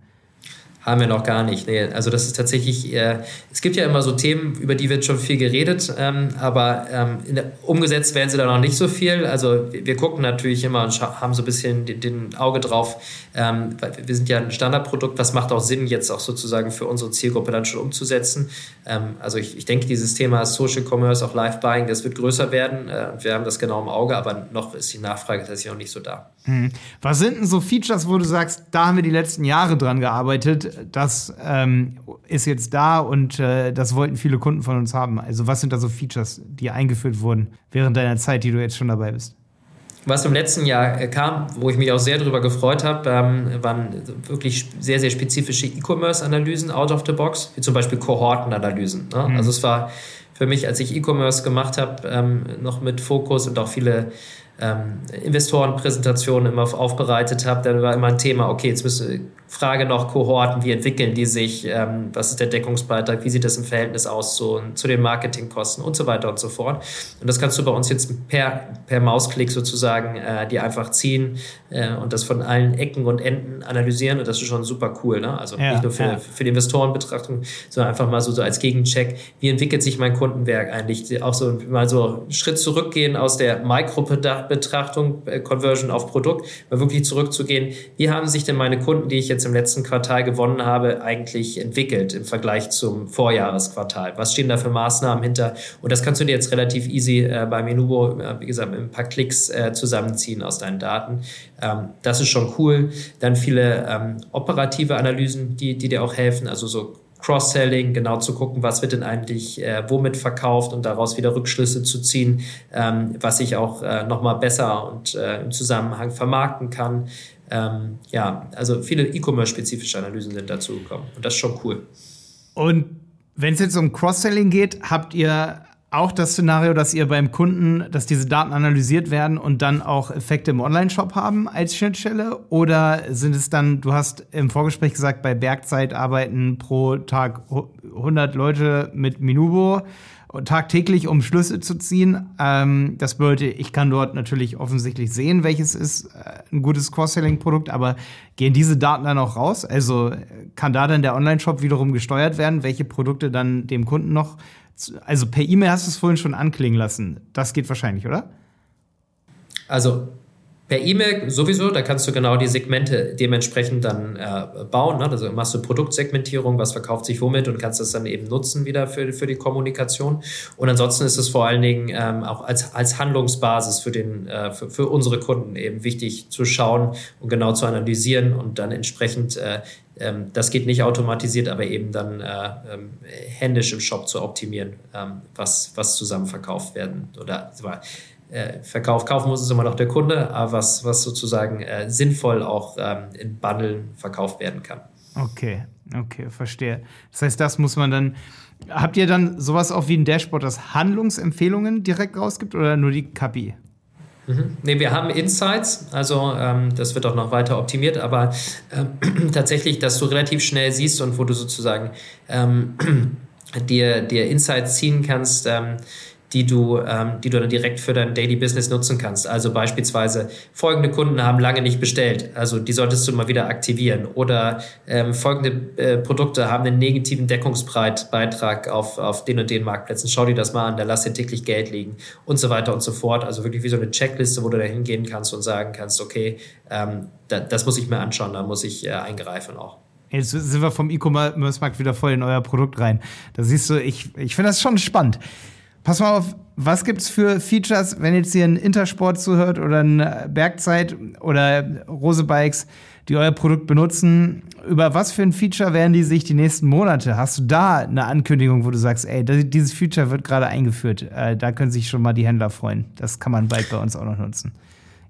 Haben wir noch gar nicht. Nee, also das ist tatsächlich, äh, es gibt ja immer so Themen, über die wird schon viel geredet, ähm, aber ähm, der, umgesetzt werden sie da noch nicht so viel. Also wir, wir gucken natürlich immer und haben so ein bisschen den, den Auge drauf. Ähm, wir sind ja ein Standardprodukt, was macht auch Sinn, jetzt auch sozusagen für unsere Zielgruppe dann schon umzusetzen. Ähm, also ich, ich denke, dieses Thema Social Commerce, auch Live Buying, das wird größer werden. Äh, wir haben das genau im Auge, aber noch ist die Nachfrage tatsächlich noch nicht so da. Hm. Was sind denn so Features, wo du sagst, da haben wir die letzten Jahre dran gearbeitet? das ähm, ist jetzt da und äh, das wollten viele Kunden von uns haben. Also was sind da so Features, die eingeführt wurden während deiner Zeit, die du jetzt schon dabei bist? Was im letzten Jahr äh, kam, wo ich mich auch sehr darüber gefreut habe, ähm, waren wirklich sehr, sehr spezifische E-Commerce-Analysen out of the box, wie zum Beispiel Kohortenanalysen. Ne? Mhm. Also es war für mich, als ich E-Commerce gemacht habe, ähm, noch mit Fokus und auch viele ähm, Investorenpräsentationen immer aufbereitet habe, dann war immer ein Thema, okay, jetzt müssen Frage noch Kohorten, wie entwickeln die sich, ähm, was ist der Deckungsbeitrag, wie sieht das im Verhältnis aus zu, zu den Marketingkosten und so weiter und so fort. Und das kannst du bei uns jetzt per, per Mausklick sozusagen äh, die einfach ziehen äh, und das von allen Ecken und Enden analysieren und das ist schon super cool. Ne? Also ja, nicht nur für, ja. für die Investorenbetrachtung, sondern einfach mal so, so als Gegencheck, wie entwickelt sich mein Kundenwerk eigentlich? Auch so mal so einen Schritt zurückgehen aus der Mikrobetrachtung, äh, Conversion auf Produkt, mal wirklich zurückzugehen, wie haben sich denn meine Kunden, die ich jetzt jetzt im letzten Quartal gewonnen habe, eigentlich entwickelt im Vergleich zum Vorjahresquartal? Was stehen da für Maßnahmen hinter? Und das kannst du dir jetzt relativ easy äh, bei Menubo, äh, wie gesagt, mit ein paar Klicks äh, zusammenziehen aus deinen Daten. Ähm, das ist schon cool. Dann viele ähm, operative Analysen, die, die dir auch helfen, also so Cross-Selling, genau zu gucken, was wird denn eigentlich äh, womit verkauft und daraus wieder Rückschlüsse zu ziehen, ähm, was ich auch äh, nochmal besser und äh, im Zusammenhang vermarkten kann. Ähm, ja, also viele E-Commerce-spezifische Analysen sind dazu gekommen und das ist schon cool. Und wenn es jetzt um Cross-Selling geht, habt ihr auch das Szenario, dass ihr beim Kunden, dass diese Daten analysiert werden und dann auch Effekte im Online-Shop haben als Schnittstelle? Oder sind es dann, du hast im Vorgespräch gesagt, bei Bergzeit arbeiten pro Tag 100 Leute mit Minubo tagtäglich, um Schlüsse zu ziehen. Ähm, das bedeutet, ich kann dort natürlich offensichtlich sehen, welches ist äh, ein gutes Cross-Selling-Produkt, aber gehen diese Daten dann auch raus? Also kann da dann der Online-Shop wiederum gesteuert werden, welche Produkte dann dem Kunden noch, also per E-Mail hast du es vorhin schon anklingen lassen. Das geht wahrscheinlich, oder? Also Per E-Mail sowieso, da kannst du genau die Segmente dementsprechend dann äh, bauen. Ne? Also machst du Produktsegmentierung, was verkauft sich womit und kannst das dann eben nutzen wieder für, für die Kommunikation. Und ansonsten ist es vor allen Dingen ähm, auch als, als Handlungsbasis für, den, äh, für, für unsere Kunden eben wichtig zu schauen und genau zu analysieren und dann entsprechend äh, ähm, das geht nicht automatisiert, aber eben dann äh, ähm, händisch im Shop zu optimieren, ähm, was, was zusammen verkauft werden oder äh, Verkauf, kaufen muss es immer noch der Kunde, aber was, was sozusagen äh, sinnvoll auch ähm, in Bundlen verkauft werden kann. Okay, okay, verstehe. Das heißt, das muss man dann. Habt ihr dann sowas auch wie ein Dashboard, das Handlungsempfehlungen direkt rausgibt oder nur die KPI? Mhm. Nee, wir haben Insights, also ähm, das wird auch noch weiter optimiert, aber ähm, [CLEARS THROAT] tatsächlich, dass du relativ schnell siehst und wo du sozusagen ähm, [CLEARS THROAT] dir, dir Insights ziehen kannst, ähm, die du, ähm, die du dann direkt für dein Daily Business nutzen kannst. Also beispielsweise folgende Kunden haben lange nicht bestellt, also die solltest du mal wieder aktivieren. Oder ähm, folgende äh, Produkte haben einen negativen Deckungsbeitrag auf, auf den und den Marktplätzen. Schau dir das mal an, da lass dir täglich Geld liegen und so weiter und so fort. Also wirklich wie so eine Checkliste, wo du da hingehen kannst und sagen kannst, okay, ähm, da, das muss ich mir anschauen, da muss ich äh, eingreifen auch. Jetzt sind wir vom E-Commerce-Markt wieder voll in euer Produkt rein. Da siehst du, ich, ich finde das schon spannend. Pass mal auf, was gibt's für Features, wenn jetzt hier ein Intersport zuhört oder ein Bergzeit oder Rose Bikes, die euer Produkt benutzen? Über was für ein Feature werden die sich die nächsten Monate? Hast du da eine Ankündigung, wo du sagst, ey, dieses Feature wird gerade eingeführt? Äh, da können sich schon mal die Händler freuen. Das kann man bald bei uns auch noch nutzen.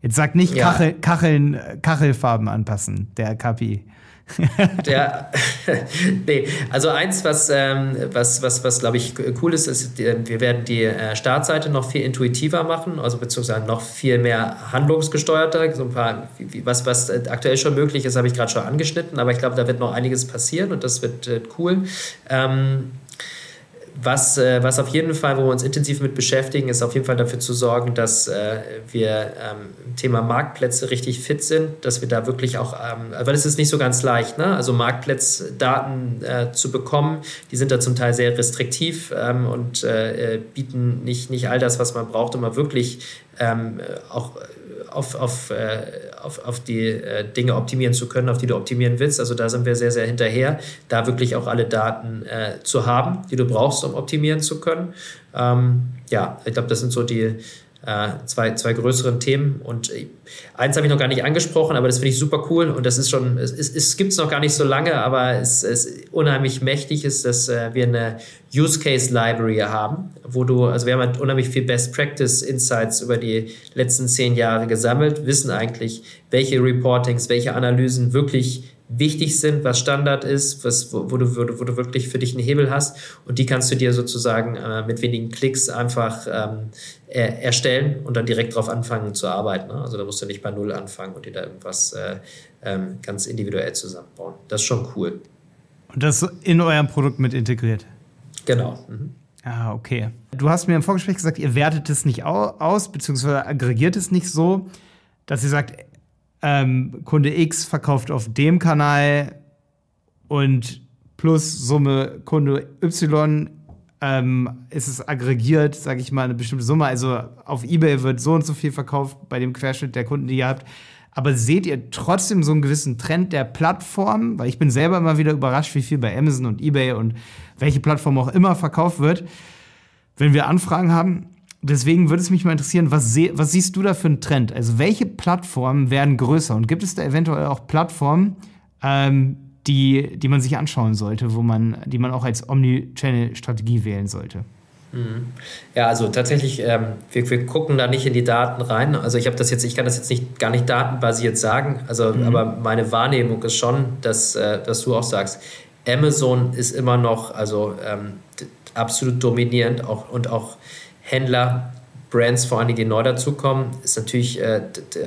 Jetzt sagt nicht ja. Kachel, Kacheln, Kachelfarben anpassen, der KPI. [LAUGHS] Der, [LAUGHS] nee, also eins, was, ähm, was, was, was glaube ich cool ist, ist, wir werden die äh, Startseite noch viel intuitiver machen, also beziehungsweise noch viel mehr handlungsgesteuerter. So ein paar, was, was aktuell schon möglich ist, habe ich gerade schon angeschnitten, aber ich glaube, da wird noch einiges passieren und das wird äh, cool. Ähm, was, äh, was auf jeden Fall, wo wir uns intensiv mit beschäftigen, ist auf jeden Fall dafür zu sorgen, dass äh, wir ähm, im Thema Marktplätze richtig fit sind, dass wir da wirklich auch, ähm, weil es ist nicht so ganz leicht, ne? also Marktplatzdaten äh, zu bekommen, die sind da zum Teil sehr restriktiv ähm, und äh, äh, bieten nicht, nicht all das, was man braucht, um mal wirklich ähm, auch auf, auf, äh, auf, auf die äh, Dinge optimieren zu können, auf die du optimieren willst. Also da sind wir sehr, sehr hinterher, da wirklich auch alle Daten äh, zu haben, die du brauchst, um optimieren zu können. Ähm, ja, ich glaube, das sind so die, äh, zwei, zwei größeren Themen. Und äh, eins habe ich noch gar nicht angesprochen, aber das finde ich super cool. Und das ist schon, es, es, es gibt es noch gar nicht so lange, aber es ist unheimlich mächtig ist, dass äh, wir eine Use Case Library haben, wo du, also wir haben halt unheimlich viel Best Practice Insights über die letzten zehn Jahre gesammelt, wissen eigentlich, welche Reportings, welche Analysen wirklich wichtig sind, was Standard ist, was, wo, wo, du, wo, du, wo du wirklich für dich einen Hebel hast. Und die kannst du dir sozusagen äh, mit wenigen Klicks einfach ähm, er, erstellen und dann direkt darauf anfangen zu arbeiten. Ne? Also da musst du nicht bei Null anfangen und dir da irgendwas äh, ähm, ganz individuell zusammenbauen. Das ist schon cool. Und das in eurem Produkt mit integriert? Genau. Mhm. Ah, okay. Du hast mir im Vorgespräch gesagt, ihr wertet es nicht aus, beziehungsweise aggregiert es nicht so, dass ihr sagt, ähm, Kunde X verkauft auf dem Kanal und plus Summe Kunde Y ähm, ist es aggregiert, sage ich mal, eine bestimmte Summe. Also auf eBay wird so und so viel verkauft bei dem Querschnitt der Kunden, die ihr habt. Aber seht ihr trotzdem so einen gewissen Trend der Plattform? Weil ich bin selber immer wieder überrascht, wie viel bei Amazon und eBay und welche Plattform auch immer verkauft wird, wenn wir Anfragen haben deswegen würde es mich mal interessieren, was, was, siehst du da für einen Trend? Also welche Plattformen werden größer? Und gibt es da eventuell auch Plattformen, ähm, die, die man sich anschauen sollte, wo man, die man auch als Omnichannel-Strategie wählen sollte? Mhm. Ja, also tatsächlich, ähm, wir, wir, gucken da nicht in die Daten rein. Also ich habe das jetzt, ich kann das jetzt nicht gar nicht datenbasiert sagen, also mhm. aber meine Wahrnehmung ist schon, dass, äh, dass du auch sagst, Amazon ist immer noch also ähm, absolut dominierend auch, und auch Händler, Brands vor allen Dingen, die neu dazukommen, ist natürlich, äh,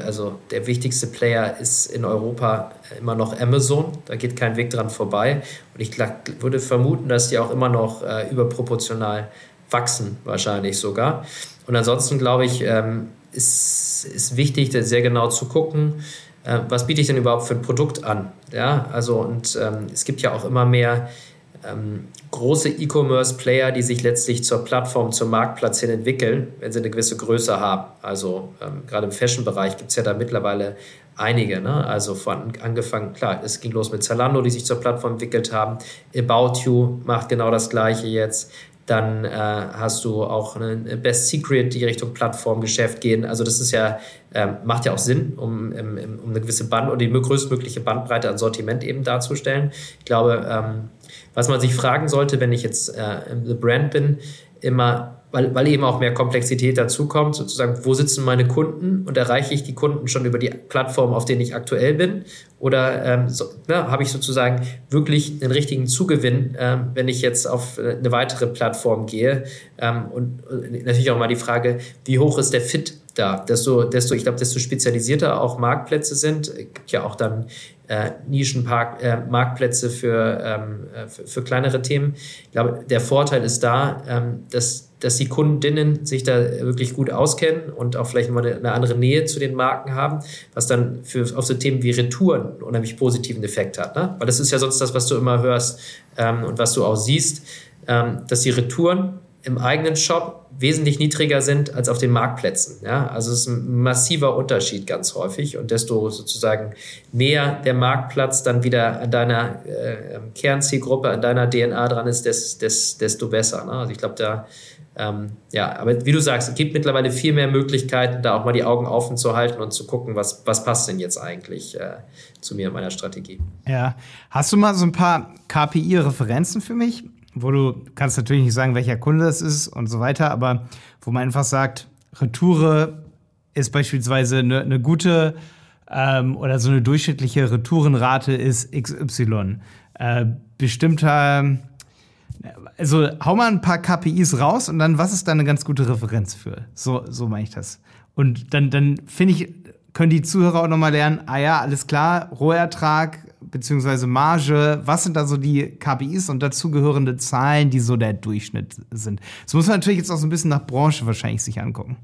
also der wichtigste Player ist in Europa immer noch Amazon. Da geht kein Weg dran vorbei. Und ich würde vermuten, dass die auch immer noch äh, überproportional wachsen, wahrscheinlich sogar. Und ansonsten glaube ich, ähm, ist, ist wichtig, sehr genau zu gucken, äh, was biete ich denn überhaupt für ein Produkt an. Ja, also und ähm, es gibt ja auch immer mehr ähm, große E-Commerce-Player, die sich letztlich zur Plattform, zum Marktplatz hin entwickeln, wenn sie eine gewisse Größe haben. Also ähm, gerade im Fashion-Bereich gibt es ja da mittlerweile einige. Ne? Also von angefangen, klar, es ging los mit Zalando, die sich zur Plattform entwickelt haben. About You macht genau das gleiche jetzt. Dann äh, hast du auch eine Best Secret, die Richtung Plattformgeschäft gehen. Also das ist ja, äh, macht ja auch Sinn, um, um, um eine gewisse Band oder die größtmögliche Bandbreite an Sortiment eben darzustellen. Ich glaube, ähm, was man sich fragen sollte, wenn ich jetzt äh, The Brand bin, immer, weil, weil eben auch mehr Komplexität dazukommt, sozusagen, wo sitzen meine Kunden und erreiche ich die Kunden schon über die Plattform, auf denen ich aktuell bin? Oder ähm, so, ne, habe ich sozusagen wirklich den richtigen Zugewinn, ähm, wenn ich jetzt auf äh, eine weitere Plattform gehe? Ähm, und, und natürlich auch mal die Frage, wie hoch ist der Fit da. Desto, desto, ich glaube, desto spezialisierter auch Marktplätze sind, gibt ja auch dann äh, Nischenmarktplätze äh, für, ähm, äh, für, für, kleinere Themen. Ich glaube, der Vorteil ist da, ähm, dass, dass die Kundinnen sich da wirklich gut auskennen und auch vielleicht mal eine, andere Nähe zu den Marken haben, was dann für, auf so Themen wie Retouren einen unheimlich positiven Effekt hat. Ne? Weil das ist ja sonst das, was du immer hörst ähm, und was du auch siehst, ähm, dass die Retouren im eigenen Shop wesentlich niedriger sind als auf den Marktplätzen. Ja? Also es ist ein massiver Unterschied ganz häufig und desto sozusagen näher der Marktplatz dann wieder an deiner äh, Kernzielgruppe, an deiner DNA dran ist, des, des, desto besser. Ne? Also ich glaube, da ähm, ja, aber wie du sagst, es gibt mittlerweile viel mehr Möglichkeiten, da auch mal die Augen offen zu halten und zu gucken, was, was passt denn jetzt eigentlich äh, zu mir und meiner Strategie. Ja, hast du mal so ein paar KPI-Referenzen für mich? wo du kannst natürlich nicht sagen, welcher Kunde das ist und so weiter, aber wo man einfach sagt, Retoure ist beispielsweise eine, eine gute ähm, oder so eine durchschnittliche Retourenrate ist XY. Äh, bestimmter, also hau mal ein paar KPIs raus und dann, was ist da eine ganz gute Referenz für? So, so meine ich das. Und dann, dann finde ich, können die Zuhörer auch nochmal lernen, ah ja, alles klar, Rohertrag beziehungsweise Marge, was sind da so die KPIs und dazugehörende Zahlen, die so der Durchschnitt sind? Das muss man natürlich jetzt auch so ein bisschen nach Branche wahrscheinlich sich angucken.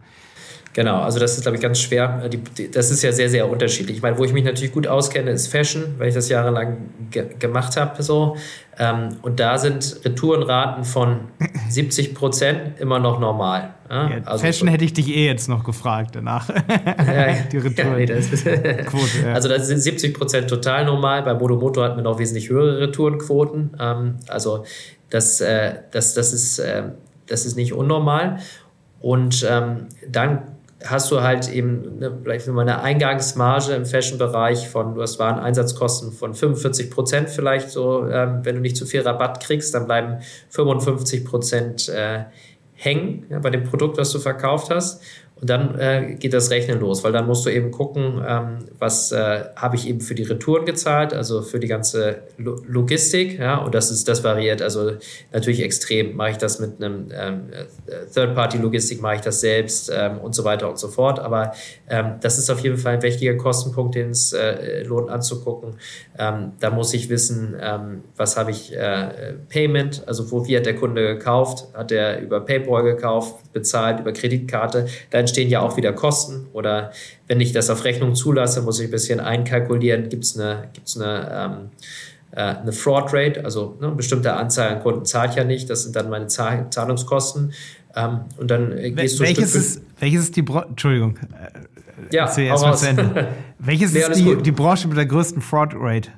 Genau, also das ist, glaube ich, ganz schwer. Das ist ja sehr, sehr unterschiedlich. Ich meine, wo ich mich natürlich gut auskenne, ist Fashion, weil ich das jahrelang ge gemacht habe. So. Ähm, und da sind Retourenraten von [LAUGHS] 70 Prozent immer noch normal. Ja? Ja, also Fashion so. hätte ich dich eh jetzt noch gefragt danach. [LAUGHS] Ja, [LAUGHS] Die Retouren. Nee, das Quote, also das sind 70 Prozent total normal. Bei Modomoto hat man noch wesentlich höhere Retourenquoten. Ähm, also das, äh, das, das, ist, äh, das ist nicht unnormal. Und ähm, dann hast du halt eben eine, vielleicht mal eine Eingangsmarge im Fashion-Bereich von, du hast Wareneinsatzkosten von 45 Prozent vielleicht so, ähm, wenn du nicht zu viel Rabatt kriegst, dann bleiben 55 Prozent äh, hängen ja, bei dem Produkt, was du verkauft hast. Und dann äh, geht das Rechnen los, weil dann musst du eben gucken, ähm, was äh, habe ich eben für die Retouren gezahlt, also für die ganze Lo Logistik, ja, und das ist, das variiert, also natürlich extrem. Mache ich das mit einem ähm, Third-Party-Logistik, mache ich das selbst ähm, und so weiter und so fort. Aber ähm, das ist auf jeden Fall ein wichtiger Kostenpunkt, den es äh, lohnt anzugucken. Ähm, da muss ich wissen, ähm, was habe ich äh, Payment, also wo wie hat der Kunde gekauft, hat er über PayPal gekauft, bezahlt, über Kreditkarte. Da entstehen ja auch wieder Kosten. Oder wenn ich das auf Rechnung zulasse, muss ich ein bisschen einkalkulieren, gibt es eine, gibt's eine, ähm, äh, eine Fraud Rate, also ne, eine bestimmte Anzahl an Kunden zahlt ja nicht, das sind dann meine Zahl Zahlungskosten. Ähm, und dann äh, gehst du welches ist, welches ist die Bro Entschuldigung. Äh, ja, erst mal zu Ende. [LAUGHS] welches nee, ist die, die Branche mit der größten Fraud Rate?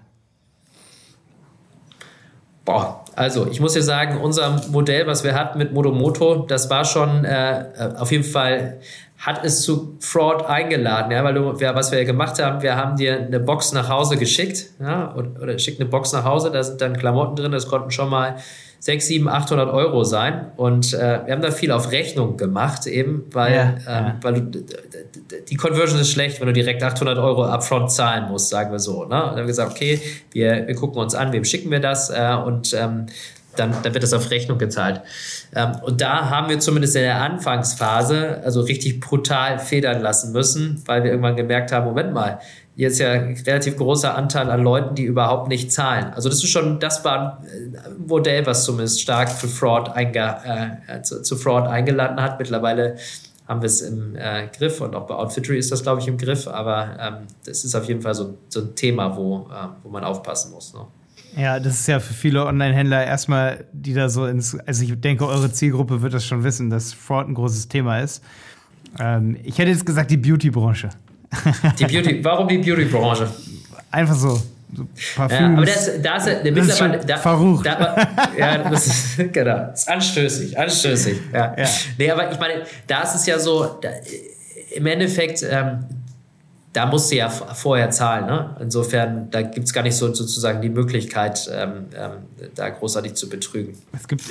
Boah, also ich muss dir sagen, unser Modell, was wir hatten mit Modomoto, das war schon äh, auf jeden Fall hat es zu Fraud eingeladen, ja, weil du, ja, was wir gemacht haben, wir haben dir eine Box nach Hause geschickt, ja, oder, oder schickt eine Box nach Hause, da sind dann Klamotten drin, das konnten schon mal 6, 7, 800 Euro sein. Und äh, wir haben da viel auf Rechnung gemacht, eben, weil, ja, ähm, ja. weil du, die Conversion ist schlecht, wenn du direkt 800 Euro upfront zahlen musst, sagen wir so. Ne? Und dann haben wir gesagt, okay, wir, wir gucken uns an, wem schicken wir das äh, und ähm, dann, dann wird das auf Rechnung gezahlt. Ähm, und da haben wir zumindest in der Anfangsphase also richtig brutal federn lassen müssen, weil wir irgendwann gemerkt haben, Moment mal, ist ja ein relativ großer Anteil an Leuten, die überhaupt nicht zahlen. Also das ist schon, das war ein Modell, was zumindest stark für Fraud einge, äh, zu, zu, Fraud eingeladen hat. Mittlerweile haben wir es im äh, Griff und auch bei Outfittery ist das, glaube ich, im Griff. Aber ähm, das ist auf jeden Fall so, so ein Thema, wo, äh, wo man aufpassen muss. Ne? Ja, das ist ja für viele Online-Händler erstmal, die da so ins, also ich denke, eure Zielgruppe wird das schon wissen, dass Fraud ein großes Thema ist. Ähm, ich hätte jetzt gesagt, die Beauty-Branche. Die Beauty, warum die Beauty-Branche? Einfach so. so Parfüms. Ja, aber das, da ist, das mittlerweile. Da, verrucht. Da, [LAUGHS] ja, das ist, [LAUGHS] genau. Das ist anstößig, anstößig. Ja. ja. Nee, aber ich meine, da ist es ja so, da, im Endeffekt, ähm, da musst du ja vorher zahlen. Ne? Insofern, da gibt es gar nicht so sozusagen die Möglichkeit, ähm, ähm, da großartig zu betrügen. Es gibt,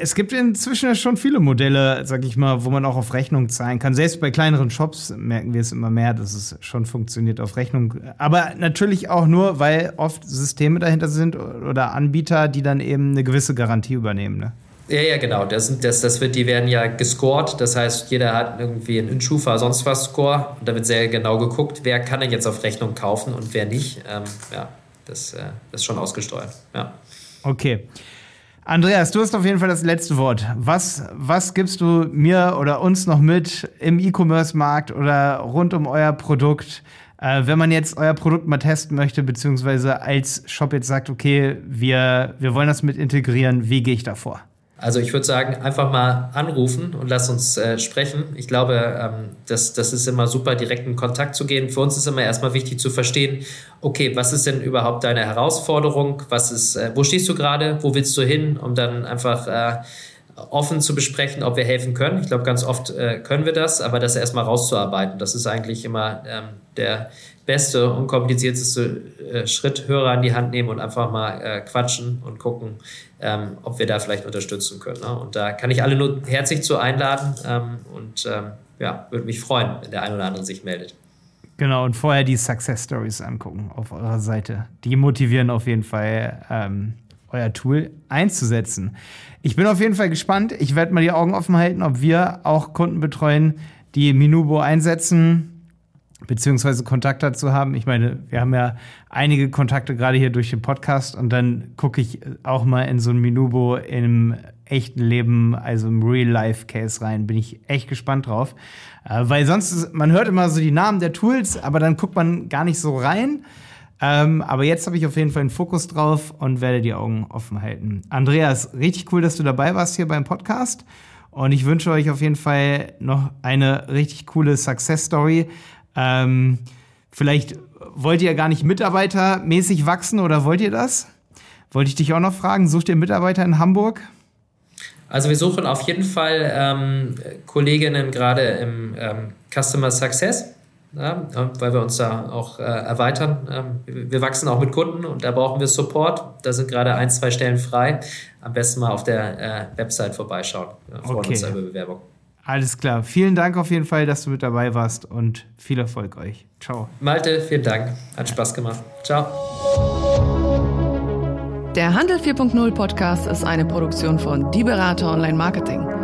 es gibt inzwischen schon viele Modelle, sag ich mal, wo man auch auf Rechnung zahlen kann. Selbst bei kleineren Shops merken wir es immer mehr, dass es schon funktioniert auf Rechnung. Aber natürlich auch nur, weil oft Systeme dahinter sind oder Anbieter, die dann eben eine gewisse Garantie übernehmen. Ne? Ja, ja, genau. Das, das, das wird, die werden ja gescored. Das heißt, jeder hat irgendwie einen Schufa, sonst was Score. Und da wird sehr genau geguckt, wer kann denn jetzt auf Rechnung kaufen und wer nicht. Ähm, ja, das, äh, ist schon ausgesteuert. Ja. Okay. Andreas, du hast auf jeden Fall das letzte Wort. Was, was gibst du mir oder uns noch mit im E-Commerce-Markt oder rund um euer Produkt? Äh, wenn man jetzt euer Produkt mal testen möchte, beziehungsweise als Shop jetzt sagt, okay, wir, wir wollen das mit integrieren, wie gehe ich da vor? Also ich würde sagen, einfach mal anrufen und lass uns äh, sprechen. Ich glaube, ähm, das, das ist immer super, direkt in Kontakt zu gehen. Für uns ist immer erstmal wichtig zu verstehen, okay, was ist denn überhaupt deine Herausforderung? Was ist, äh, wo stehst du gerade? Wo willst du hin? Um dann einfach äh, offen zu besprechen, ob wir helfen können. Ich glaube, ganz oft äh, können wir das, aber das erstmal rauszuarbeiten, das ist eigentlich immer ähm, der beste, unkomplizierteste äh, Schritt, Hörer an die Hand nehmen und einfach mal äh, quatschen und gucken, ähm, ob wir da vielleicht unterstützen können. Ne? Und da kann ich alle nur herzlich zu einladen ähm, und ähm, ja, würde mich freuen, wenn der ein oder andere sich meldet. Genau, und vorher die Success Stories angucken auf eurer Seite. Die motivieren auf jeden Fall, ähm, euer Tool einzusetzen. Ich bin auf jeden Fall gespannt. Ich werde mal die Augen offen halten, ob wir auch Kunden betreuen, die Minubo einsetzen beziehungsweise Kontakt dazu haben. Ich meine, wir haben ja einige Kontakte gerade hier durch den Podcast und dann gucke ich auch mal in so ein Minubo im echten Leben, also im Real-Life-Case rein. Bin ich echt gespannt drauf. Äh, weil sonst, ist, man hört immer so die Namen der Tools, aber dann guckt man gar nicht so rein. Ähm, aber jetzt habe ich auf jeden Fall einen Fokus drauf und werde die Augen offen halten. Andreas, richtig cool, dass du dabei warst hier beim Podcast. Und ich wünsche euch auf jeden Fall noch eine richtig coole Success Story. Ähm, vielleicht wollt ihr gar nicht mitarbeitermäßig wachsen oder wollt ihr das? Wollte ich dich auch noch fragen, sucht ihr Mitarbeiter in Hamburg? Also wir suchen auf jeden Fall ähm, Kolleginnen gerade im ähm, Customer Success, weil wir uns da auch äh, erweitern. Ähm, wir wachsen auch mit Kunden und da brauchen wir Support. Da sind gerade ein, zwei Stellen frei. Am besten mal auf der äh, Website vorbeischauen. Ja, freuen okay. uns über Bewerbung. Alles klar. Vielen Dank auf jeden Fall, dass du mit dabei warst und viel Erfolg euch. Ciao. Malte, vielen Dank. Hat Spaß gemacht. Ciao. Der Handel 4.0 Podcast ist eine Produktion von Die Berater Online Marketing.